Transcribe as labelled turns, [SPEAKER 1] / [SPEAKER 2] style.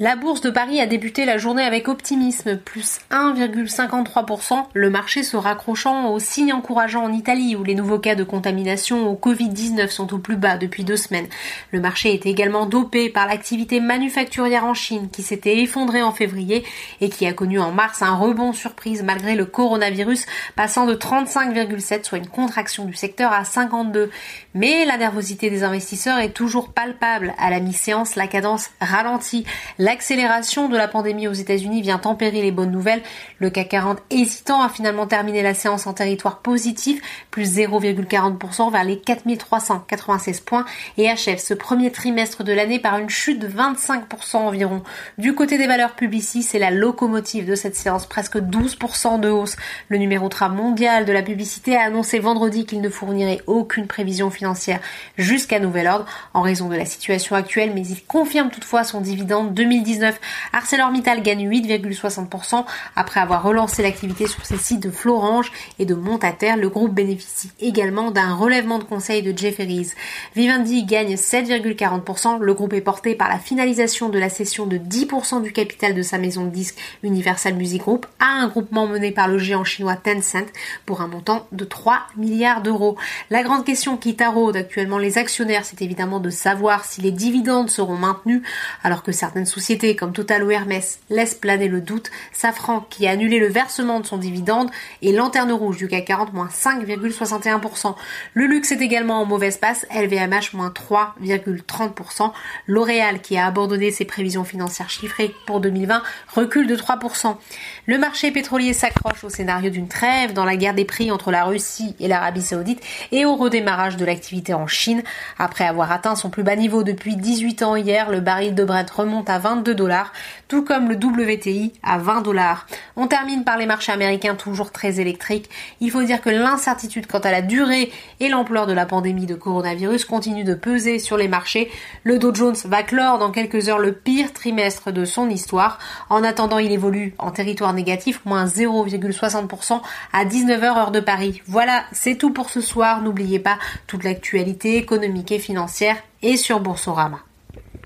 [SPEAKER 1] La bourse de Paris a débuté la journée avec optimisme, plus 1,53%, le marché se raccrochant aux signes encourageants en Italie où les nouveaux cas de contamination au Covid-19 sont au plus bas depuis deux semaines. Le marché est également dopé par l'activité manufacturière en Chine qui s'était effondrée en février et qui a connu en mars un rebond surprise malgré le coronavirus passant de 35,7 soit une contraction du secteur à 52. Mais la nervosité des investisseurs est toujours palpable. À la mi-séance, la cadence ralentit. L'accélération de la pandémie aux États-Unis vient tempérer les bonnes nouvelles. Le CAC 40 hésitant a finalement terminé la séance en territoire positif, plus 0,40% vers les 4396 points et achève ce premier trimestre de l'année par une chute de 25% environ. Du côté des valeurs Publicis, c'est la locomotive de cette séance, presque 12% de hausse. Le numéro 3 mondial de la publicité a annoncé vendredi qu'il ne fournirait aucune prévision financière jusqu'à nouvel ordre en raison de la situation actuelle, mais il confirme toutefois son dividende 2000 2019, ArcelorMittal gagne 8,60% après avoir relancé l'activité sur ses sites de Florange et de Montataire. Le groupe bénéficie également d'un relèvement de conseil de Jefferies. Vivendi gagne 7,40%. Le groupe est porté par la finalisation de la cession de 10% du capital de sa maison de disques Universal Music Group à un groupement mené par le géant chinois Tencent pour un montant de 3 milliards d'euros. La grande question qui taraude actuellement les actionnaires, c'est évidemment de savoir si les dividendes seront maintenus alors que certaines sociétés comme Total ou Hermès laissent planer le doute, Safran qui a annulé le versement de son dividende et Lanterne Rouge du CAC 40 moins 5,61%. Le luxe est également en mauvaise passe, LVMH moins 3,30%. L'Oréal qui a abandonné ses prévisions financières chiffrées pour 2020 recule de 3%. Le marché pétrolier s'accroche au scénario d'une trêve dans la guerre des prix entre la Russie et l'Arabie Saoudite et au redémarrage de l'activité en Chine. Après avoir atteint son plus bas niveau depuis 18 ans hier, le baril de Brent remonte à 20 dollars, tout comme le WTI à 20 dollars. On termine par les marchés américains toujours très électriques. Il faut dire que l'incertitude quant à la durée et l'ampleur de la pandémie de coronavirus continue de peser sur les marchés. Le Dow Jones va clore dans quelques heures le pire trimestre de son histoire. En attendant, il évolue en territoire négatif, moins 0,60% à 19h heure de Paris. Voilà, c'est tout pour ce soir. N'oubliez pas toute l'actualité économique et financière et sur Boursorama.